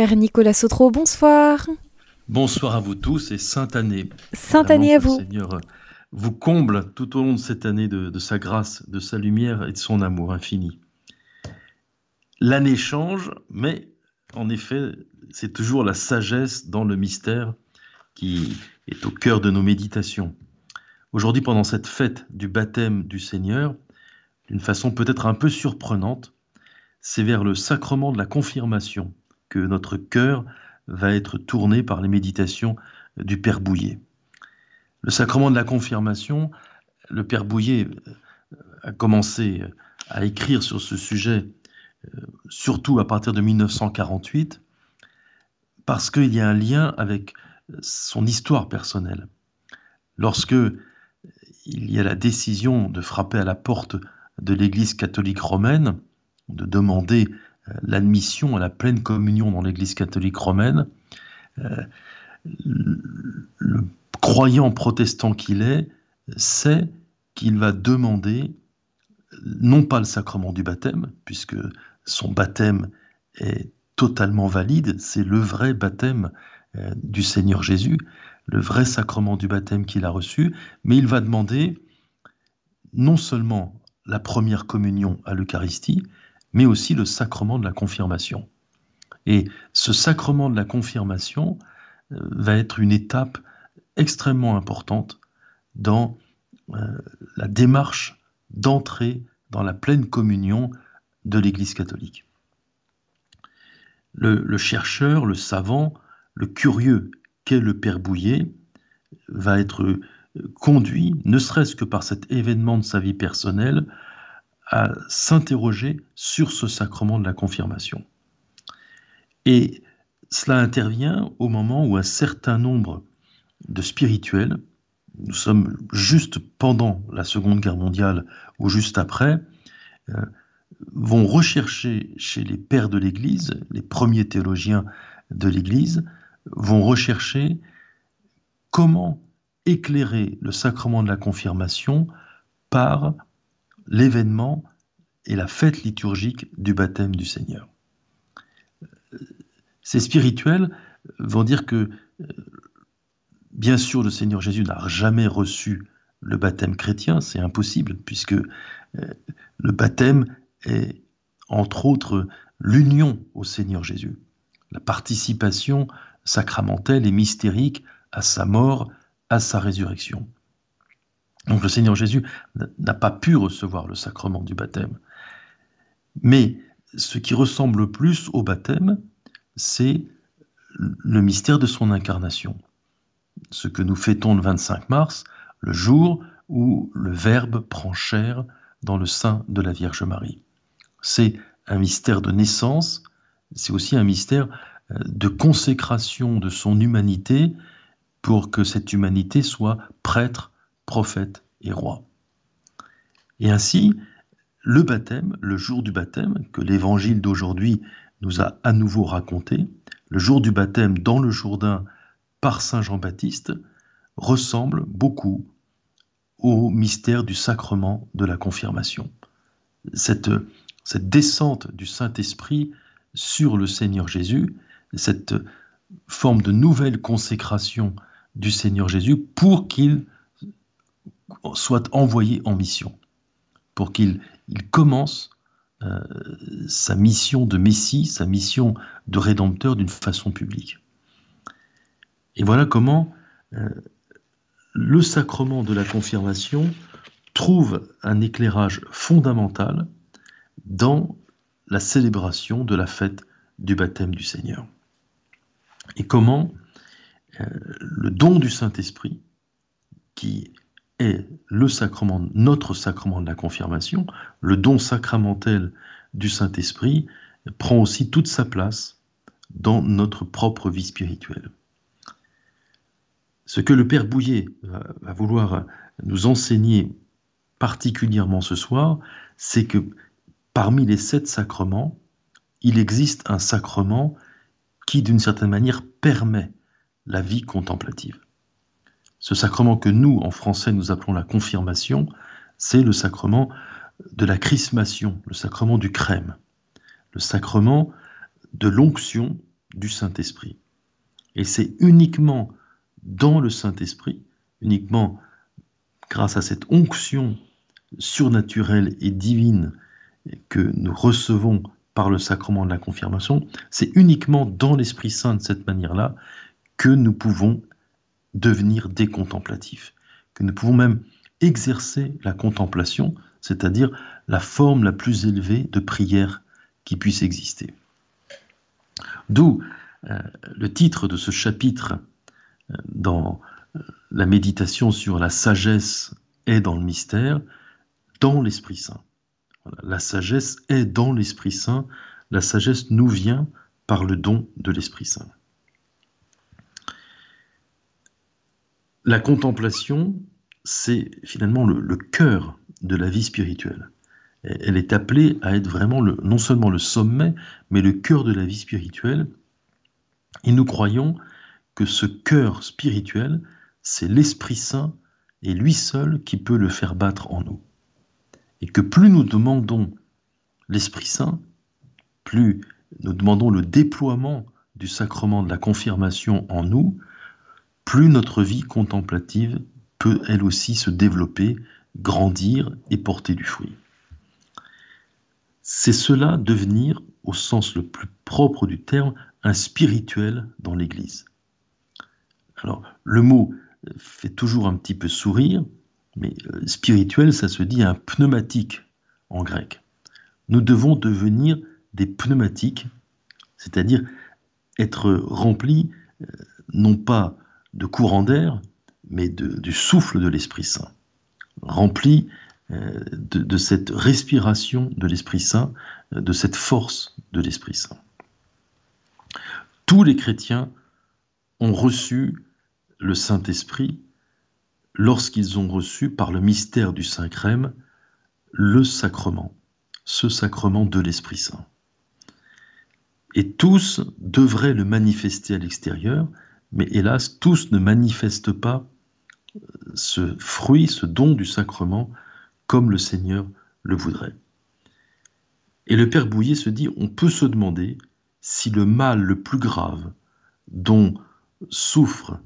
Père Nicolas Sautreau, bonsoir. Bonsoir à vous tous et Sainte Année. Sainte Année à vous. Seigneur euh, vous comble tout au long de cette année de, sa grâce, de sa lumière et de son amour infini. L'année change, mais en effet, c'est toujours la sagesse dans le mystère qui est au cœur de nos méditations. Aujourd'hui, pendant cette fête du baptême du Seigneur, d'une façon peut-être un peu surprenante, c'est vers le sacrement de la confirmation que notre cœur va être tourné par les méditations du Père Bouillet. Le sacrement de la confirmation, le Père Bouillet euh, a commencé à écrire sur ce sujet, euh, surtout à partir de 1948, parce qu'il y a un lien avec son histoire personnelle. Lorsque il y a la décision de frapper à la porte de l'Église catholique romaine, de demander l'admission à la pleine communion dans l'Église catholique romaine, euh, le croyant protestant qu'il est sait qu'il va demander non pas le sacrement du baptême, puisque son baptême est totalement valide, c'est le vrai baptême euh, du Seigneur Jésus, le vrai sacrement du baptême qu'il a reçu, mais il va demander non seulement la première communion à l'Eucharistie, mais aussi le sacrement de la confirmation. Et ce sacrement de la confirmation euh, va être une étape extrêmement importante dans euh, la démarche d'entrer dans la pleine communion de l'Église catholique. Le, chercheur, le savant, le curieux qu'est le Père Bouillet va être euh, conduit, ne serait-ce que par cet événement de sa vie personnelle, à s'interroger sur ce sacrement de la confirmation. Et cela intervient au moment où un certain nombre de spirituels, nous sommes juste pendant la Seconde Guerre mondiale ou juste après, euh, vont rechercher chez les pères de l'Église, les premiers théologiens de l'Église, vont rechercher comment éclairer le sacrement de la confirmation par l'événement et la fête liturgique du baptême du Seigneur. Ces spirituels vont dire que, bien sûr, le Seigneur Jésus n'a jamais reçu le baptême chrétien, c'est impossible, puisque euh, le baptême est, entre autres, l'union au Seigneur Jésus, la participation sacramentelle et mystérique à sa mort, à sa résurrection. Donc le Seigneur Jésus n'a pas pu recevoir le sacrement du baptême. Mais ce qui ressemble plus au baptême, c'est le mystère de son incarnation. Ce que nous fêtons le 25 mars, le jour où le Verbe prend chair dans le sein de la Vierge Marie. C'est un mystère de naissance, c'est aussi un mystère euh, de consécration de son humanité pour que cette humanité soit prêtre, prophète et roi. Et ainsi, le baptême, le jour du baptême, que l'évangile d'aujourd'hui nous a à nouveau raconté, le jour du baptême dans le Jourdain par Saint Jean-Baptiste, ressemble beaucoup au mystère du sacrement de la confirmation. Cette, cette descente du Saint-Esprit sur le Seigneur Jésus, cette forme de nouvelle consécration du Seigneur Jésus pour qu'il soit envoyé en mission, pour qu'il il commence euh, sa mission de Messie, sa mission de Rédempteur d'une façon publique. Et voilà comment euh, le sacrement de la confirmation trouve un éclairage fondamental dans la célébration de la fête du baptême du Seigneur. Et comment euh, le don du Saint-Esprit, qui est le sacrement, notre sacrement de la confirmation, le don sacramentel du Saint-Esprit, prend aussi toute sa place dans notre propre vie spirituelle. Ce que le Père Bouillet va, vouloir nous enseigner particulièrement ce soir, c'est que parmi les sept sacrements, il existe un sacrement qui, d'une certaine manière, permet la vie contemplative. Ce sacrement que nous, en français, nous appelons la confirmation, c'est le sacrement de la chrismation, le sacrement du crème, le sacrement de l'onction du Saint-Esprit. Et c'est uniquement dans le Saint-Esprit, uniquement grâce à cette onction surnaturelle et divine que nous recevons par le sacrement de la confirmation, c'est uniquement dans l'Esprit Saint de cette manière-là que nous pouvons devenir des contemplatifs, que nous pouvons même exercer la contemplation, c'est-à-dire la forme la plus élevée de prière qui puisse exister. D'où euh, le titre de ce chapitre euh, dans euh, la méditation sur la sagesse est dans le mystère, dans l'Esprit Saint. la sagesse est dans l'Esprit Saint, la sagesse nous vient par le don de l'Esprit Saint. La contemplation, c'est finalement le, cœur de la vie spirituelle. Elle est appelée à être vraiment non seulement le sommet, mais le cœur de la vie spirituelle. Et nous croyons que ce cœur spirituel, c'est l'Esprit Saint et lui seul qui peut le faire battre en nous. Et que plus nous demandons l'Esprit Saint, plus nous demandons le déploiement du sacrement de la confirmation en nous, plus notre vie contemplative peut elle aussi se développer, grandir et porter du fruit. C'est cela devenir, au sens le plus propre du terme, un spirituel dans l'Église. Alors, le mot fait toujours un petit peu sourire, mais euh, spirituel, ça se dit un pneumatique en grec. Nous devons devenir des pneumatiques, c'est-à-dire être remplis euh, non pas de courant d'air, mais du souffle de l'Esprit Saint, remplis euh, de, cette respiration de l'Esprit Saint, de cette force de l'Esprit Saint. Tous les chrétiens ont reçu le Saint-Esprit lorsqu'ils ont reçu par le mystère du Saint-Crème le sacrement, ce sacrement de l'Esprit Saint. Et tous devraient le manifester à l'extérieur, mais hélas, tous ne manifestent pas euh, ce fruit, ce don du sacrement, comme le Seigneur le voudrait. Et le Père Bouillet se dit, on peut se demander si le mal le plus grave dont souffre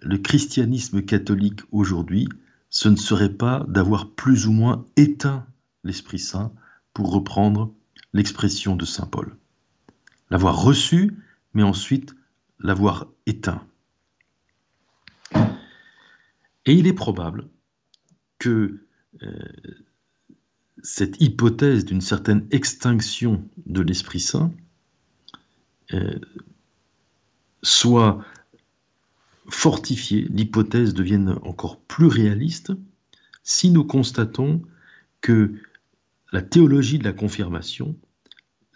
le christianisme catholique aujourd'hui, ce ne serait pas d'avoir plus ou moins éteint l'Esprit Saint, pour reprendre l'expression de Saint Paul. L'avoir reçu, mais ensuite l'avoir éteint. Et il est probable que euh, cette hypothèse d'une certaine extinction de l'Esprit Saint euh, soit fortifiée, l'hypothèse devienne encore plus réaliste si nous constatons que la théologie de la confirmation,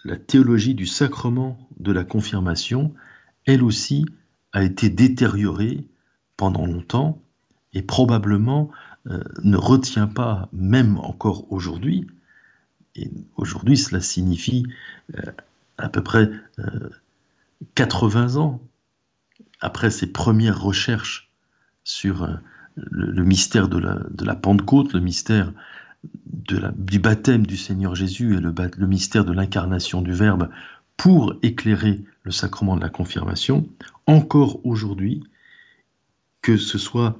la théologie du sacrement de la confirmation, elle aussi a été détériorée pendant longtemps et probablement euh, ne retient pas, même encore aujourd'hui, et aujourd'hui cela signifie euh, à peu près 80 euh, ans après ses premières recherches sur le, mystère de la, Pentecôte, le mystère du baptême du Seigneur Jésus et le, le mystère de l'incarnation du Verbe pour éclairer le sacrement de la confirmation, encore aujourd'hui, que ce soit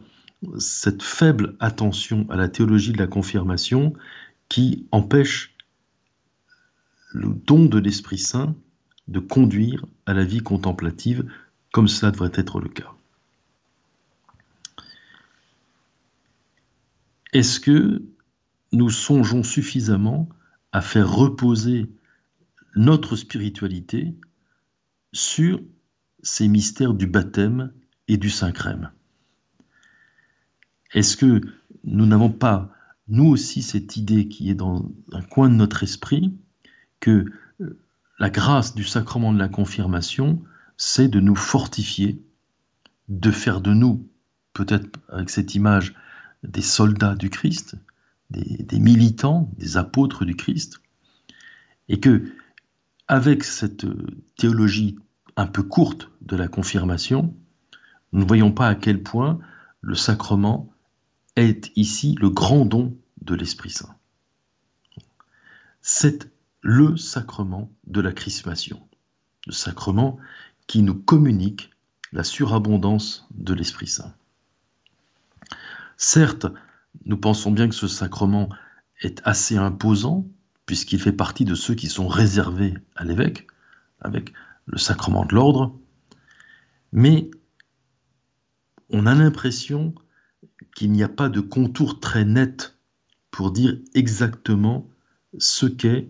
cette faible attention à la théologie de la confirmation qui empêche le don de l'Esprit Saint de conduire à la vie contemplative comme cela devrait être le cas. Est-ce que nous songeons suffisamment à faire reposer notre spiritualité sur ces mystères du baptême et du Saint-Crème. Est-ce que nous n'avons pas, nous aussi, cette idée qui est dans un coin de notre esprit, que euh, la grâce du sacrement de la confirmation, c'est de nous fortifier, de faire de nous, peut-être avec cette image, des soldats du Christ, des, militants, des apôtres du Christ, et que, avec cette théologie un peu courte de la confirmation, nous ne voyons pas à quel point le sacrement est ici le grand don de l'Esprit Saint. C'est le sacrement de la chrismation, le sacrement qui nous communique la surabondance de l'Esprit Saint. Certes, nous pensons bien que ce sacrement est assez imposant, puisqu'il fait partie de ceux qui sont réservés à l'évêque, avec le sacrement de l'ordre, mais on a l'impression qu'il n'y a pas de contour très net pour dire exactement ce qu'est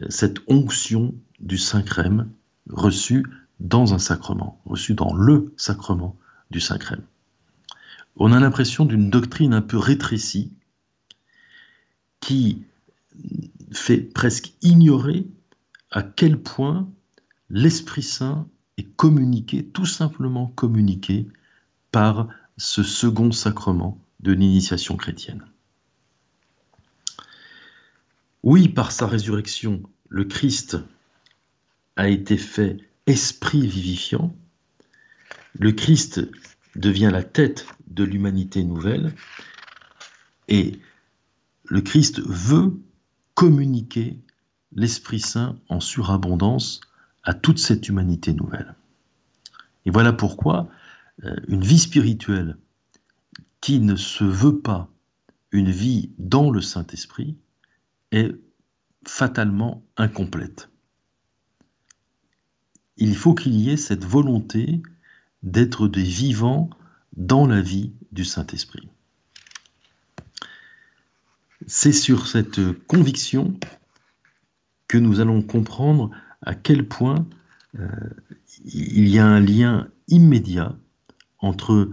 euh, cette onction du Saint-Crème reçue dans un sacrement, reçue dans le sacrement du Saint-Crème. On a l'impression d'une doctrine un peu rétrécie qui fait presque ignorer à quel point l'Esprit Saint est communiqué, tout simplement communiqué, par ce second sacrement de l'initiation chrétienne. Oui, par sa résurrection, le Christ a été fait esprit vivifiant. Le Christ devient la tête de l'humanité nouvelle et le Christ veut communiquer l'Esprit Saint en surabondance à toute cette humanité nouvelle. Et voilà pourquoi euh, une vie spirituelle qui ne se veut pas une vie dans le Saint-Esprit est fatalement incomplète. Il faut qu'il y ait cette volonté d'être des vivants dans la vie du Saint-Esprit. C'est sur cette conviction que nous allons comprendre à quel point euh, il y a un lien immédiat entre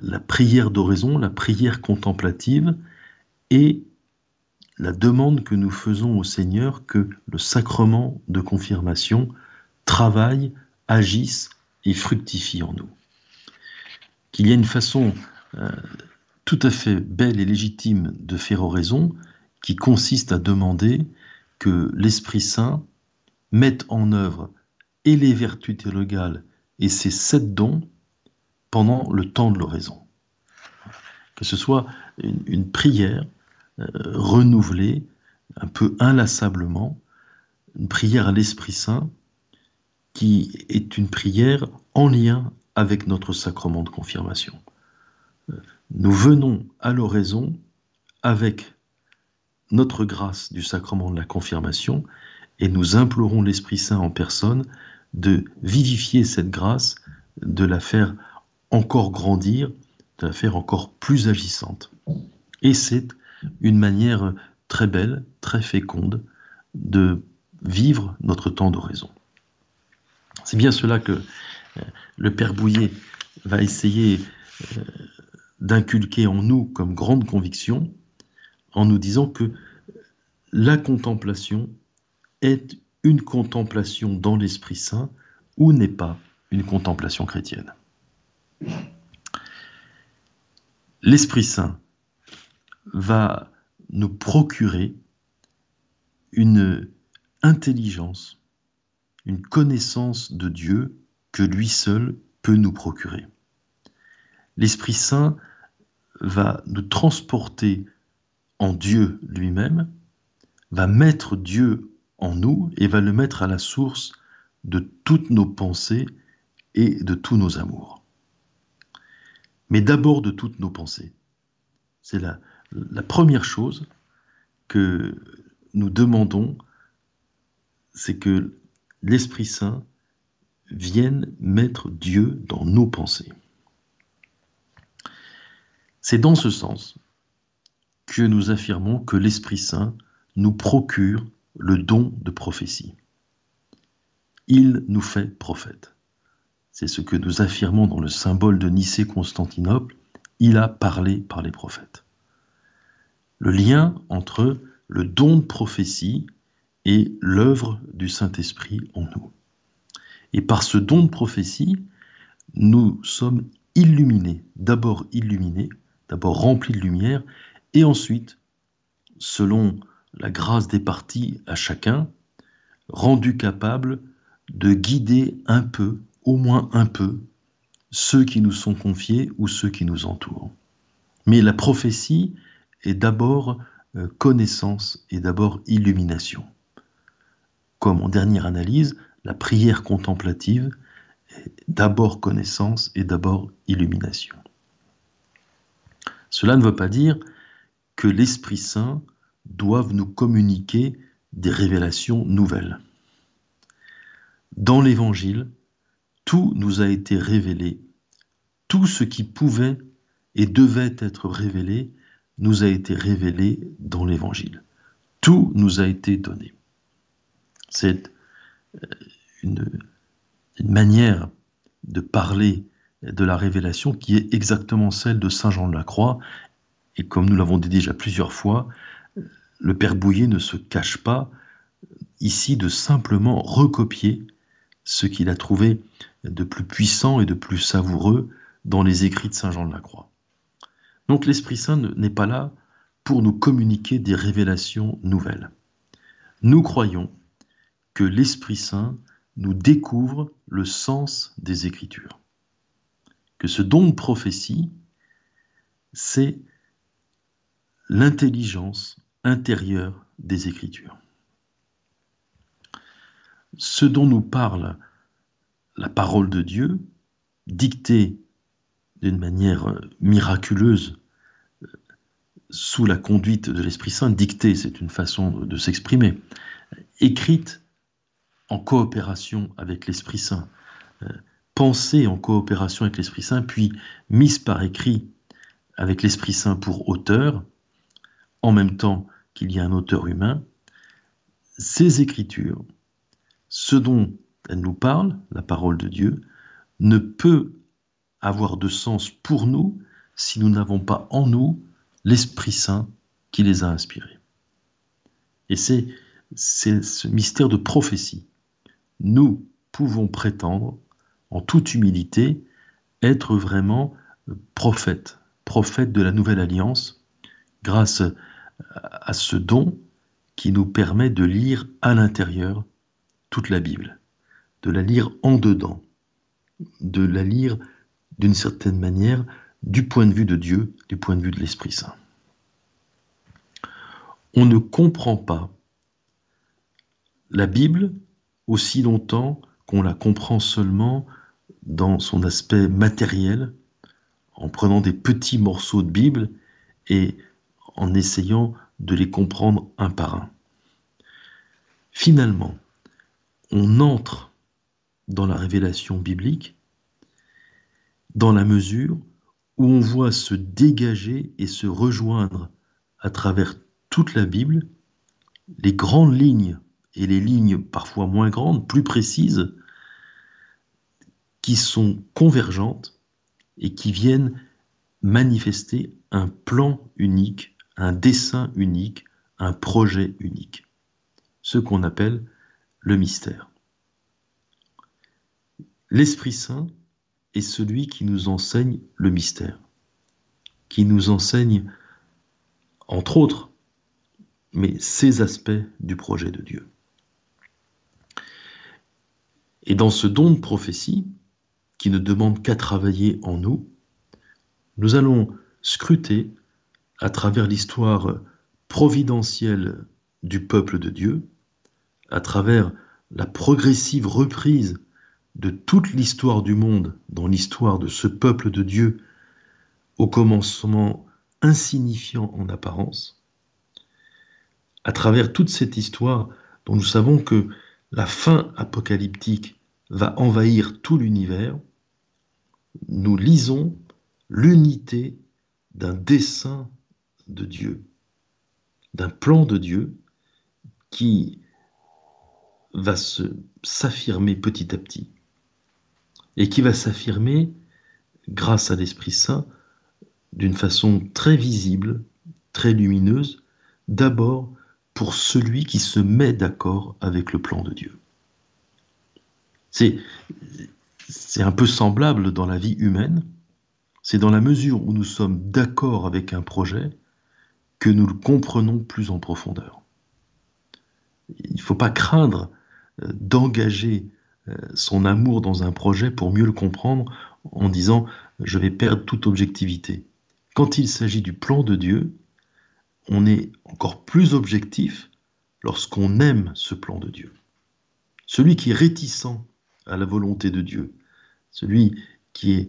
la prière d'oraison, la prière contemplative et la demande que nous faisons au Seigneur que le sacrement de confirmation travaille, agisse et fructifie en nous. Qu'il y a une façon euh, tout à fait belle et légitime de faire oraison qui consiste à demander que l'Esprit Saint mette en œuvre et les vertus théologales et ses sept dons pendant le temps de l'oraison. Que ce soit une, prière euh, renouvelée, un peu inlassablement, une prière à l'Esprit Saint, qui est une prière en lien avec notre sacrement de confirmation. Nous venons à l'oraison avec notre grâce du sacrement de la confirmation et nous implorons l'Esprit Saint en personne de vivifier cette grâce, de la faire encore grandir, de la faire encore plus agissante. Et c'est une manière très belle, très féconde de vivre notre temps d'oraison. C'est bien cela que euh, le Père Bouillet va essayer euh, d'inculquer en nous comme grande conviction en nous disant que la contemplation est une contemplation dans l'Esprit Saint ou n'est pas une contemplation chrétienne. L'Esprit Saint va nous procurer une intelligence, une connaissance de Dieu que lui seul peut nous procurer. L'Esprit Saint va nous transporter en Dieu lui-même, va mettre Dieu en nous et va le mettre à la source de toutes nos pensées et de tous nos amours mais d'abord de toutes nos pensées. C'est la, première chose que nous demandons, c'est que l'Esprit Saint vienne mettre Dieu dans nos pensées. C'est dans ce sens que nous affirmons que l'Esprit Saint nous procure le don de prophétie. Il nous fait prophète. C'est ce que nous affirmons dans le symbole de Nicée-Constantinople. Il a parlé par les prophètes. Le lien entre le don de prophétie et l'œuvre du Saint-Esprit en nous. Et par ce don de prophétie, nous sommes illuminés, d'abord illuminés, d'abord remplis de lumière, et ensuite, selon la grâce départie à chacun, rendus capables de guider un peu au moins un peu ceux qui nous sont confiés ou ceux qui nous entourent. Mais la prophétie est d'abord euh, connaissance et d'abord illumination. Comme en dernière analyse, la prière contemplative d'abord connaissance et d'abord illumination. Cela ne veut pas dire que l'Esprit Saint doive nous communiquer des révélations nouvelles. Dans l'Évangile, tout nous a été révélé, tout ce qui pouvait et devait être révélé nous a été révélé dans l'Évangile. Tout nous a été donné. C'est euh, une, manière de parler de la révélation qui est exactement celle de Saint Jean de la Croix. Et comme nous l'avons dit déjà plusieurs fois, le Père Bouillet ne se cache pas ici de simplement recopier ce qu'il a trouvé de plus puissant et de plus savoureux dans les écrits de Saint Jean de la Croix. Donc l'Esprit Saint n'est pas là pour nous communiquer des révélations nouvelles. Nous croyons que l'Esprit Saint nous découvre le sens des Écritures. Que ce don de prophétie, c'est l'intelligence intérieure des Écritures. Ce dont nous parle la parole de Dieu, dictée d'une manière miraculeuse sous la conduite de l'Esprit Saint, dictée, c'est une façon de s'exprimer, écrite en coopération avec l'Esprit Saint, euh, pensée en coopération avec l'Esprit Saint, puis mise par écrit avec l'Esprit Saint pour auteur, en même temps qu'il y a un auteur humain, ces écritures, ce dont elles nous parlent, la parole de Dieu, ne peut avoir de sens pour nous si nous n'avons pas en nous l'Esprit Saint qui les a inspirés. Et c'est ce mystère de prophétie. Nous pouvons prétendre, en toute humilité, être vraiment prophètes, prophètes de la nouvelle alliance, grâce à ce don qui nous permet de lire à l'intérieur toute la Bible, de la lire en dedans, de la lire d'une certaine manière du point de vue de Dieu, du point de vue de l'Esprit Saint. On ne comprend pas la Bible aussi longtemps qu'on la comprend seulement dans son aspect matériel, en prenant des petits morceaux de Bible et en essayant de les comprendre un par un. Finalement, on entre dans la révélation biblique dans la mesure où on voit se dégager et se rejoindre à travers toute la Bible les grandes lignes et les lignes parfois moins grandes, plus précises, qui sont convergentes et qui viennent manifester un plan unique, un dessin unique, un projet unique, ce qu'on appelle le mystère. L'Esprit Saint est celui qui nous enseigne le mystère, qui nous enseigne, entre autres, mais ces aspects du projet de Dieu. Et dans ce don de prophétie, qui ne demande qu'à travailler en nous, nous allons scruter à travers l'histoire providentielle du peuple de Dieu, à travers la progressive reprise de toute l'histoire du monde dans l'histoire de ce peuple de Dieu, au commencement insignifiant en apparence, à travers toute cette histoire dont nous savons que la fin apocalyptique va envahir tout l'univers, nous lisons l'unité d'un dessein de Dieu, d'un plan de Dieu qui va s'affirmer petit à petit et qui va s'affirmer grâce à l'Esprit Saint d'une façon très visible, très lumineuse, d'abord pour celui qui se met d'accord avec le plan de Dieu. C'est, c'est un peu semblable dans la vie humaine, c'est dans la mesure où nous sommes d'accord avec un projet que nous le comprenons plus en profondeur. Il ne faut pas craindre euh, d'engager euh, son amour dans un projet pour mieux le comprendre en disant je vais perdre toute objectivité. Quand il s'agit du plan de Dieu, on est encore plus objectif lorsqu'on aime ce plan de Dieu. Celui qui est réticent à la volonté de Dieu, celui qui est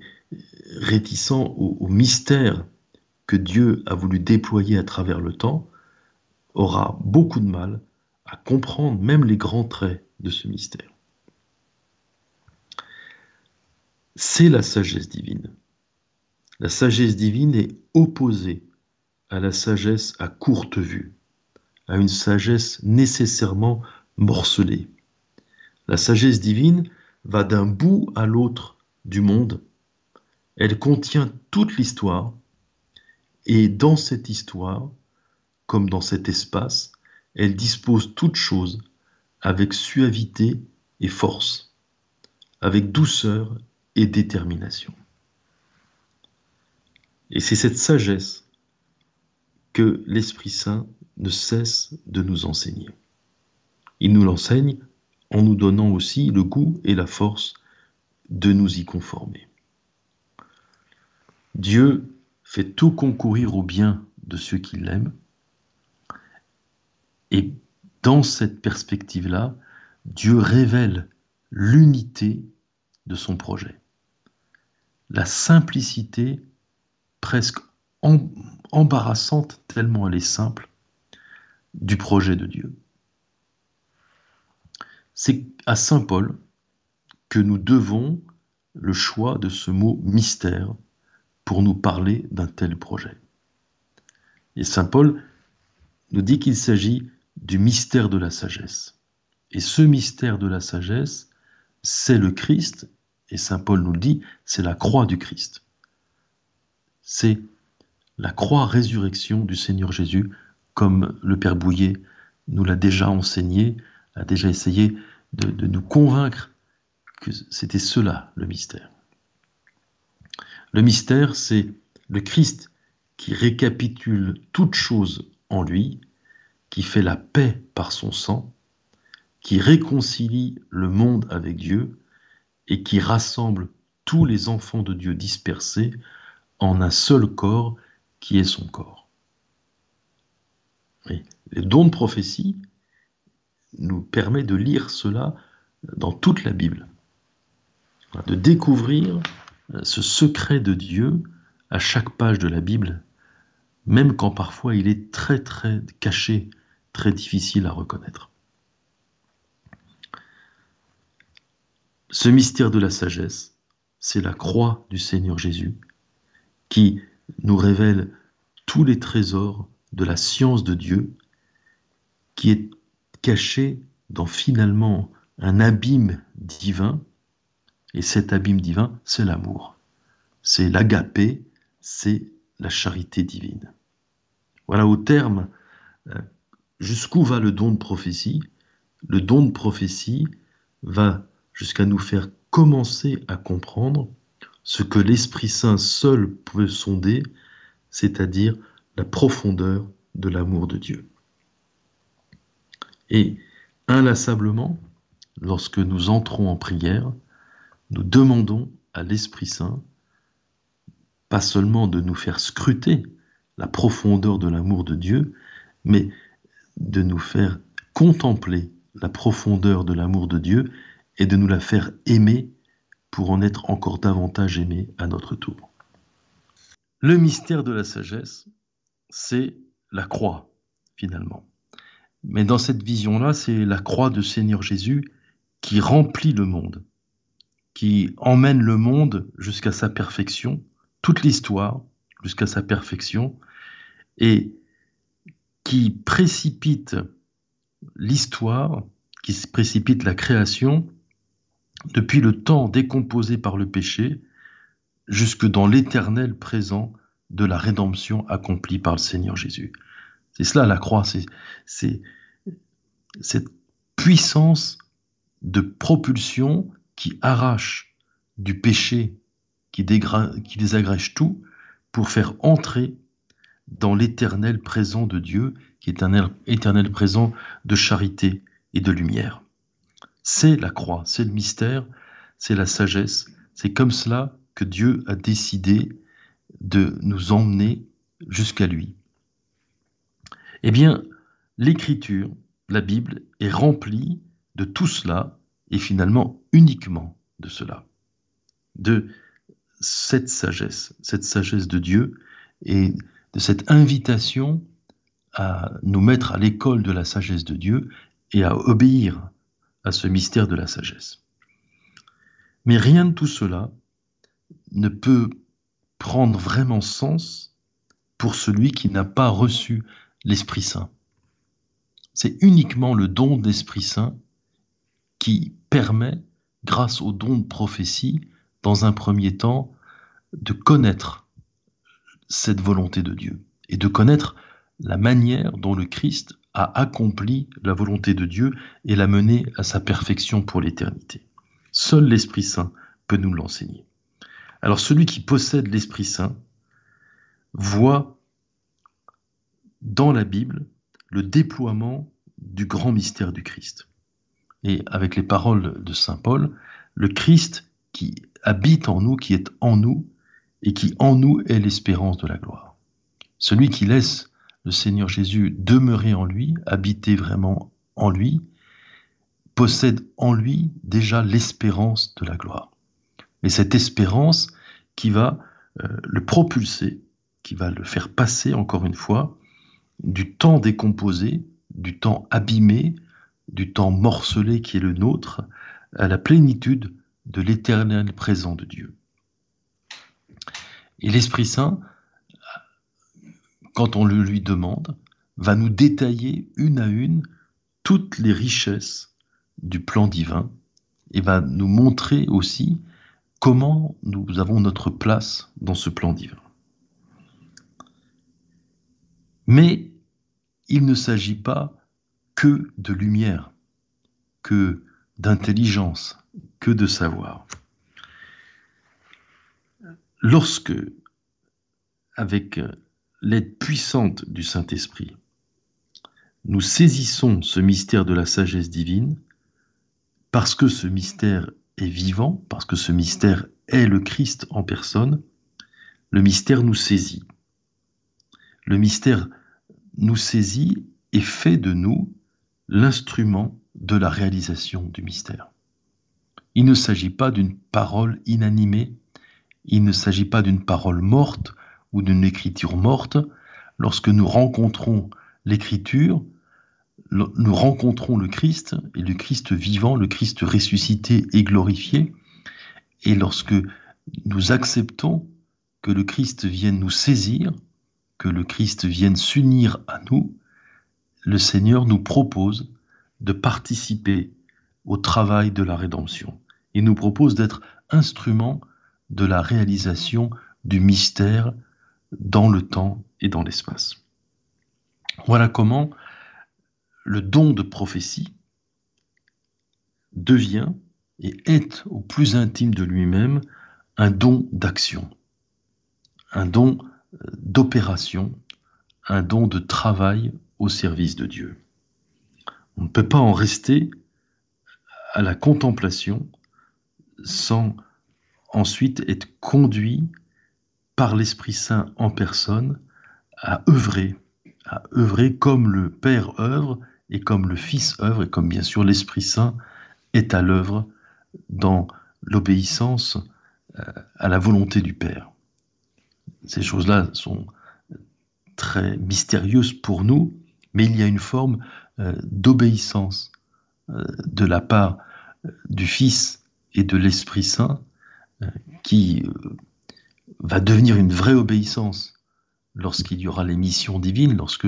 réticent au, mystère que Dieu a voulu déployer à travers le temps, aura beaucoup de mal à comprendre même les grands traits de ce mystère. C'est la sagesse divine. La sagesse divine est opposée à la sagesse à courte vue, à une sagesse nécessairement morcelée. La sagesse divine va d'un bout à l'autre du monde. Elle contient toute l'histoire et dans cette histoire, comme dans cet espace, elle dispose toutes choses avec suavité et force, avec douceur et détermination. Et c'est cette sagesse que l'Esprit Saint ne cesse de nous enseigner. Il nous l'enseigne en nous donnant aussi le goût et la force de nous y conformer. Dieu fait tout concourir au bien de ceux qui l'aiment. Et dans cette perspective-là, Dieu révèle l'unité de son projet, la simplicité presque embarrassante, tellement elle est simple, du projet de Dieu. C'est à Saint Paul que nous devons le choix de ce mot mystère pour nous parler d'un tel projet. Et Saint Paul nous dit qu'il s'agit du mystère de la sagesse. Et ce mystère de la sagesse, c'est le Christ, et Saint Paul nous le dit, c'est la croix du Christ. C'est la croix résurrection du Seigneur Jésus, comme le Père Bouillet nous l'a déjà enseigné, a déjà essayé de, nous convaincre que c'était cela le mystère. Le mystère, c'est le Christ qui récapitule toutes choses en lui, qui fait la paix par son sang, qui réconcilie le monde avec Dieu et qui rassemble tous les enfants de Dieu dispersés en un seul corps qui est son corps. les dons de prophétie nous permet de lire cela dans toute la Bible, de découvrir euh, ce secret de Dieu à chaque page de la Bible, même quand parfois il est très très caché, très difficile à reconnaître. Ce mystère de la sagesse, c'est la croix du Seigneur Jésus qui nous révèle tous les trésors de la science de Dieu qui est caché dans finalement un abîme divin, et cet abîme divin, c'est l'amour. C'est l'agapé, c'est la charité divine. Voilà au terme euh, jusqu'où va le don de prophétie. Le don de prophétie va jusqu'à nous faire commencer à comprendre ce que l'Esprit Saint seul peut sonder, c'est-à-dire la profondeur de l'amour de Dieu. Et inlassablement, lorsque nous entrons en prière, nous demandons à l'Esprit Saint, pas seulement de nous faire scruter la profondeur de l'amour de Dieu, mais de nous faire contempler la profondeur de l'amour de Dieu et de nous la faire aimer pour en être encore davantage aimé à notre tour. Le mystère de la sagesse, c'est la croix, finalement. Mais dans cette vision-là, c'est la croix de Seigneur Jésus qui remplit le monde, qui emmène le monde jusqu'à sa perfection, toute l'histoire jusqu'à sa perfection, et qui précipite l'histoire, qui précipite la création depuis le temps décomposé par le péché jusque dans l'éternel présent de la rédemption accomplie par le Seigneur Jésus. C'est cela la croix, c'est cette puissance de propulsion qui arrache du péché, qui, désagrège tout, pour faire entrer dans l'éternel présent de Dieu, qui est un éternel présent de charité et de lumière. C'est la croix, c'est le mystère, c'est la sagesse. C'est comme cela que Dieu a décidé de nous emmener jusqu'à lui. Eh bien, l'écriture, la Bible, est remplie de tout cela et finalement uniquement de cela. de cette sagesse, cette sagesse de Dieu et de cette invitation à nous mettre à l'école de la sagesse de Dieu et à obéir à ce mystère de la sagesse. Mais rien de tout cela ne peut prendre vraiment sens pour celui qui n'a pas reçu l'Esprit Saint. C'est uniquement le don de l'Esprit Saint qui permet, grâce au don de prophétie, dans un premier temps, de connaître cette volonté de Dieu et de connaître la manière dont le Christ a accompli la volonté de Dieu et l'a mené à sa perfection pour l'éternité. Seul l'Esprit Saint peut nous l'enseigner. Alors celui qui possède l'Esprit Saint voit dans la Bible le déploiement du grand mystère du Christ. Et avec les paroles de Saint Paul, le Christ qui habite en nous, qui est en nous, et qui en nous est l'espérance de la gloire. Celui qui laisse le Seigneur Jésus demeurer en lui, habiter vraiment en lui, possède en lui déjà l'espérance de la gloire. Et cette espérance qui va euh, le propulser, qui va le faire passer encore une fois du temps décomposé, du temps abîmé, du temps morcelé qui est le nôtre, à la plénitude de l'éternel présent de Dieu. Et l'Esprit Saint, quand on le lui demande, va nous détailler une à une toutes les richesses du plan divin et va nous montrer aussi comment nous avons notre place dans ce plan divin. Mais il ne s'agit pas que de lumière, que d'intelligence, que de savoir. Lorsque, avec l'aide puissante du Saint-Esprit, nous saisissons ce mystère de la sagesse divine, parce que ce mystère est vivant, parce que ce mystère est le Christ en personne, le mystère nous saisit. Le mystère nous saisit et fait de nous l'instrument de la réalisation du mystère. Il ne s'agit pas d'une parole inanimée, il ne s'agit pas d'une parole morte ou d'une écriture morte. Lorsque nous rencontrons l'écriture, nous rencontrons le Christ, et le Christ vivant, le Christ ressuscité et glorifié. Et lorsque nous acceptons que le Christ vienne nous saisir, que le Christ vienne s'unir à nous, le Seigneur nous propose de participer au travail de la rédemption. Il nous propose d'être instrument de la réalisation du mystère dans le temps et dans l'espace. Voilà comment le don de prophétie devient et est au plus intime de lui-même un don d'action, un don d'opération, un don de travail au service de Dieu. On ne peut pas en rester à la contemplation sans ensuite être conduit par l'Esprit Saint en personne à œuvrer, à œuvrer comme le Père œuvre et comme le Fils œuvre et comme bien sûr l'Esprit Saint est à l'œuvre dans l'obéissance euh, à la volonté du Père. Ces choses-là sont très mystérieuses pour nous, mais il y a une forme euh, d'obéissance euh, de la part du Fils et de l'Esprit Saint qui va devenir une vraie obéissance lorsqu'il y aura les missions divines, lorsque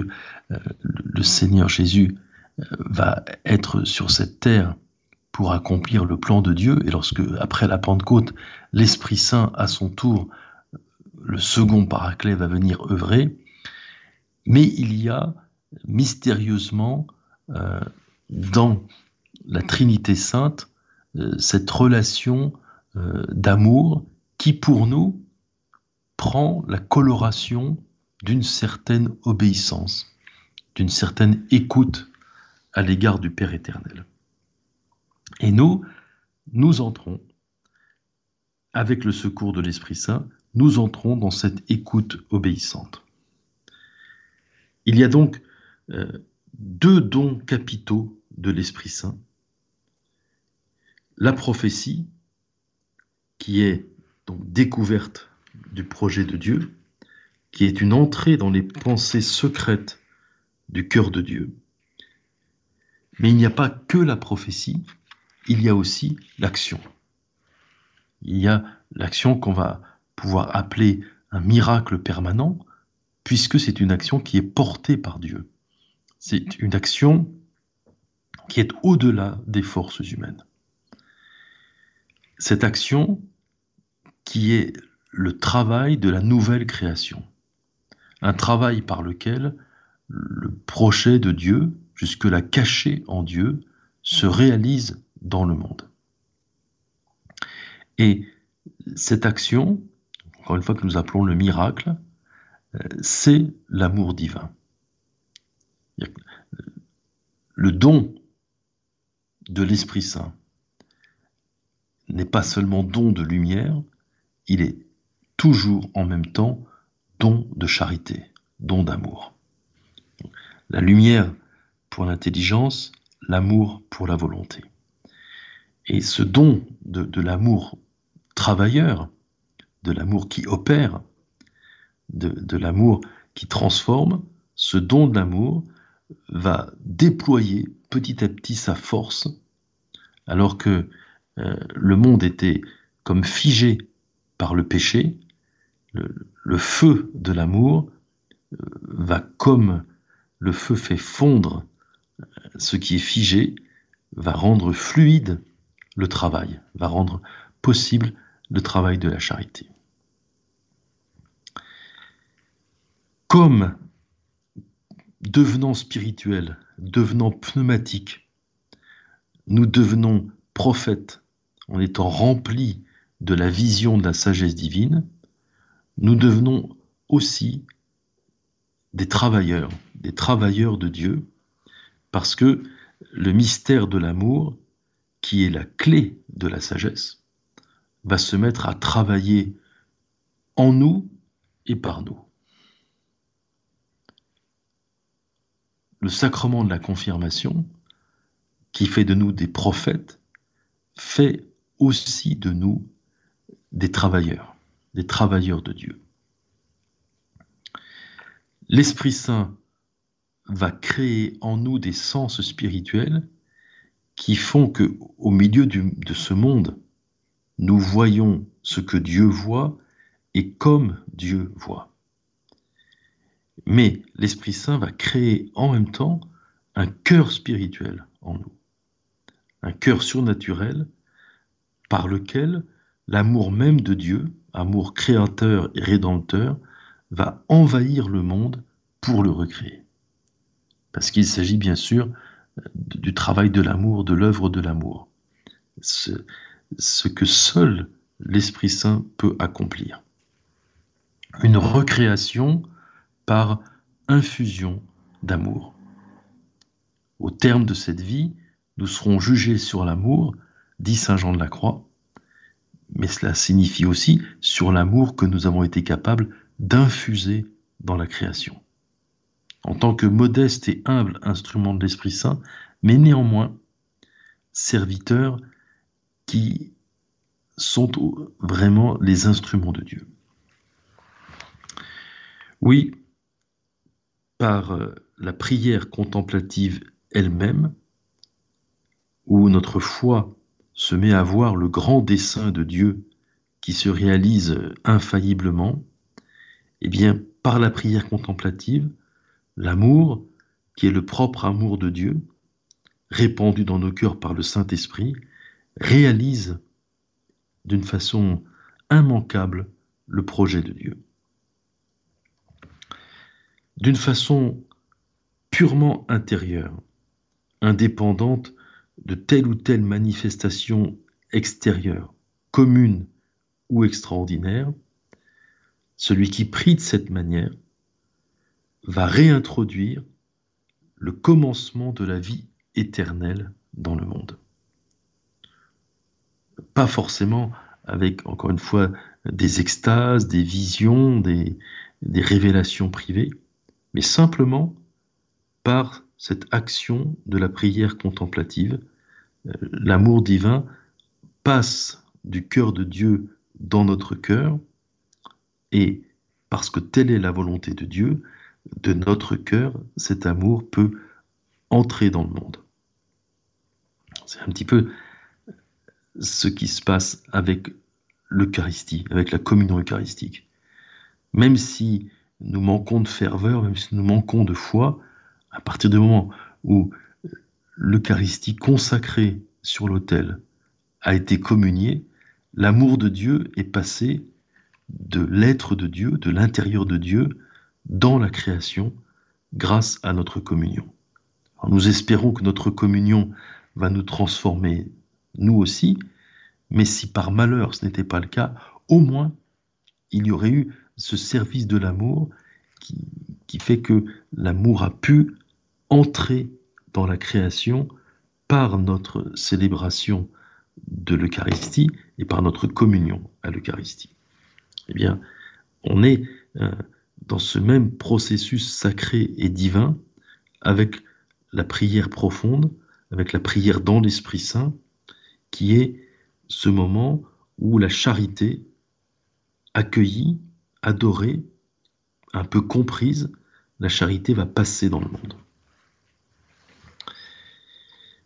le Seigneur Jésus va être sur cette terre pour accomplir le plan de Dieu, et lorsque, après la Pentecôte, l'Esprit Saint, à son tour, le second paraclet va venir œuvrer, mais il y a mystérieusement euh, dans la Trinité sainte euh, cette relation euh, d'amour qui, pour nous, prend la coloration d'une certaine obéissance, d'une certaine écoute à l'égard du Père éternel. Et nous, nous entrons, avec le secours de l'Esprit Saint, nous entrons dans cette écoute obéissante. Il y a donc euh, deux dons capitaux de l'Esprit Saint. La prophétie, qui est donc découverte du projet de Dieu, qui est une entrée dans les pensées secrètes du cœur de Dieu. Mais il n'y a pas que la prophétie, il y a aussi l'action. Il y a l'action qu'on va pouvoir appeler un miracle permanent, puisque c'est une action qui est portée par Dieu. C'est une action qui est au-delà des forces humaines. Cette action qui est le travail de la nouvelle création, un travail par lequel le projet de Dieu, jusque-là caché en Dieu, se réalise dans le monde. Et cette action, encore une fois que nous appelons le miracle, euh, c'est l'amour divin. Le don de l'Esprit Saint n'est pas seulement don de lumière, il est toujours en même temps don de charité, don d'amour. La lumière pour l'intelligence, l'amour pour la volonté. Et ce don de, l'amour travailleur, de l'amour qui opère, de, de l'amour qui transforme, ce don d'amour va déployer petit à petit sa force, alors que euh, le monde était comme figé par le péché, le, feu de l'amour euh, va comme le feu fait fondre euh, ce qui est figé, va rendre fluide le travail, va rendre possible le travail de la charité. Comme devenant spirituel, devenant pneumatique, nous devenons prophètes en étant remplis de la vision de la sagesse divine, nous devenons aussi des travailleurs, des travailleurs de Dieu, parce que le mystère de l'amour, qui est la clé de la sagesse, va se mettre à travailler en nous et par nous. Le sacrement de la confirmation, qui fait de nous des prophètes, fait aussi de nous des travailleurs, des travailleurs de Dieu. L'Esprit Saint va créer en nous des sens spirituels qui font que, au milieu de ce monde, nous voyons ce que Dieu voit et comme Dieu voit. Mais l'Esprit Saint va créer en même temps un cœur spirituel en nous, un cœur surnaturel par lequel l'amour même de Dieu, amour créateur et rédempteur, va envahir le monde pour le recréer. Parce qu'il s'agit bien sûr du travail de l'amour, de l'œuvre de l'amour. Ce, ce que seul l'Esprit Saint peut accomplir. Une recréation par infusion d'amour. Au terme de cette vie, nous serons jugés sur l'amour dit Saint Jean de la Croix, mais cela signifie aussi sur l'amour que nous avons été capables d'infuser dans la création. En tant que modeste et humble instrument de l'Esprit Saint, mais néanmoins serviteurs qui sont vraiment les instruments de Dieu. Oui, par euh, la prière contemplative elle-même, où notre foi se met à voir le grand dessein de Dieu qui se réalise infailliblement, eh bien, par la prière contemplative, l'amour, qui est le propre amour de Dieu, répandu dans nos cœurs par le Saint-Esprit, réalise d'une façon immanquable le projet de Dieu. D'une façon purement intérieure, indépendante de telle ou telle manifestation extérieure, commune ou extraordinaire, celui qui prie de cette manière va réintroduire le commencement de la vie éternelle dans le monde. Pas forcément avec, encore une fois, des extases, des visions, des, révélations privées, mais simplement par cette action de la prière contemplative, euh, l'amour divin passe du cœur de Dieu dans notre cœur et parce que telle est la volonté de Dieu, de notre cœur, cet amour peut entrer dans le monde. C'est un petit peu ce qui se passe avec l'Eucharistie, avec la communion eucharistique. Même si nous manquons de ferveur, même si nous manquons de foi, à partir du moment où l'Eucharistie consacrée sur l'autel a été communiée, l'amour de Dieu est passé de l'être de Dieu, de l'intérieur de Dieu, dans la création, grâce à notre communion. nous espérons que notre communion va nous transformer, nous aussi, mais si par malheur ce n'était pas le cas, au moins il y aurait eu ce service de l'amour qui, fait que l'amour a pu entrer dans la création par notre célébration de l'Eucharistie et par notre communion à l'Eucharistie. Eh bien, on est euh, dans ce même processus sacré et divin avec la prière profonde, avec la prière dans l'Esprit Saint, qui est ce moment où la charité, accueillie, adorée, un peu comprise, la charité va passer dans le monde.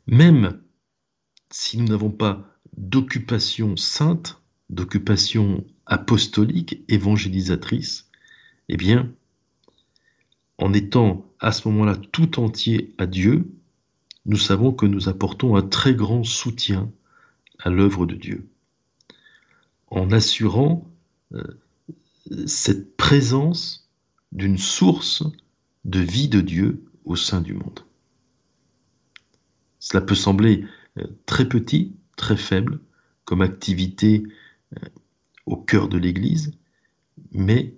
Même si nous n'avons pas d'occupation sainte, d'occupation apostolique, évangélisatrice, eh bien, en étant à ce moment-là tout entier à Dieu, nous savons que nous apportons un très grand soutien à l'œuvre de Dieu, en assurant euh, cette présence d'une source de vie de Dieu au sein du monde. Cela peut sembler euh, très petit, très faible comme activité euh, au cœur de l'Église, mais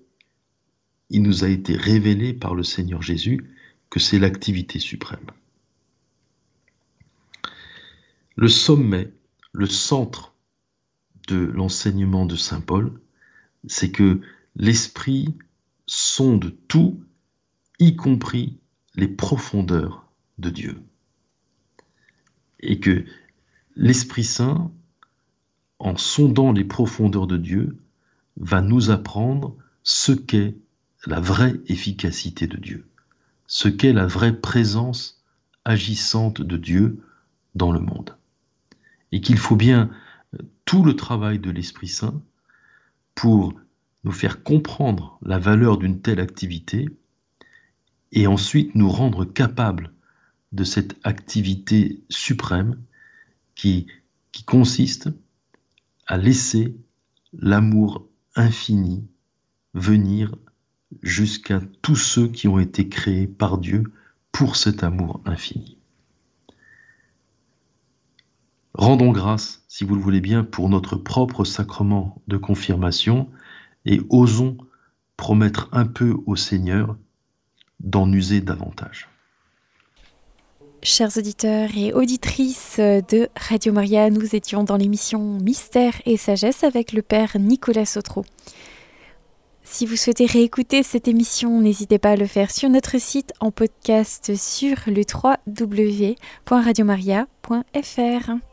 il nous a été révélé par le Seigneur Jésus que c'est l'activité suprême. Le sommet, le centre de l'enseignement de Saint Paul, c'est que l'Esprit sonde tout, y compris les profondeurs de Dieu et que l'Esprit Saint, en sondant les profondeurs de Dieu, va nous apprendre ce qu'est la vraie efficacité de Dieu, ce qu'est la vraie présence agissante de Dieu dans le monde. Et qu'il faut bien tout le travail de l'Esprit Saint pour nous faire comprendre la valeur d'une telle activité et ensuite nous rendre capables de cette activité suprême qui, consiste à laisser l'amour infini venir jusqu'à tous ceux qui ont été créés par Dieu pour cet amour infini. Rendons grâce, si vous le voulez bien, pour notre propre sacrement de confirmation et osons promettre un peu au Seigneur d'en user davantage. Chers auditeurs et auditrices de Radio Maria, nous étions dans l'émission Mystère et Sagesse avec le Père Nicolas Sotro. Si vous souhaitez réécouter cette émission, n'hésitez pas à le faire sur notre site en podcast sur le www.radiomaria.fr.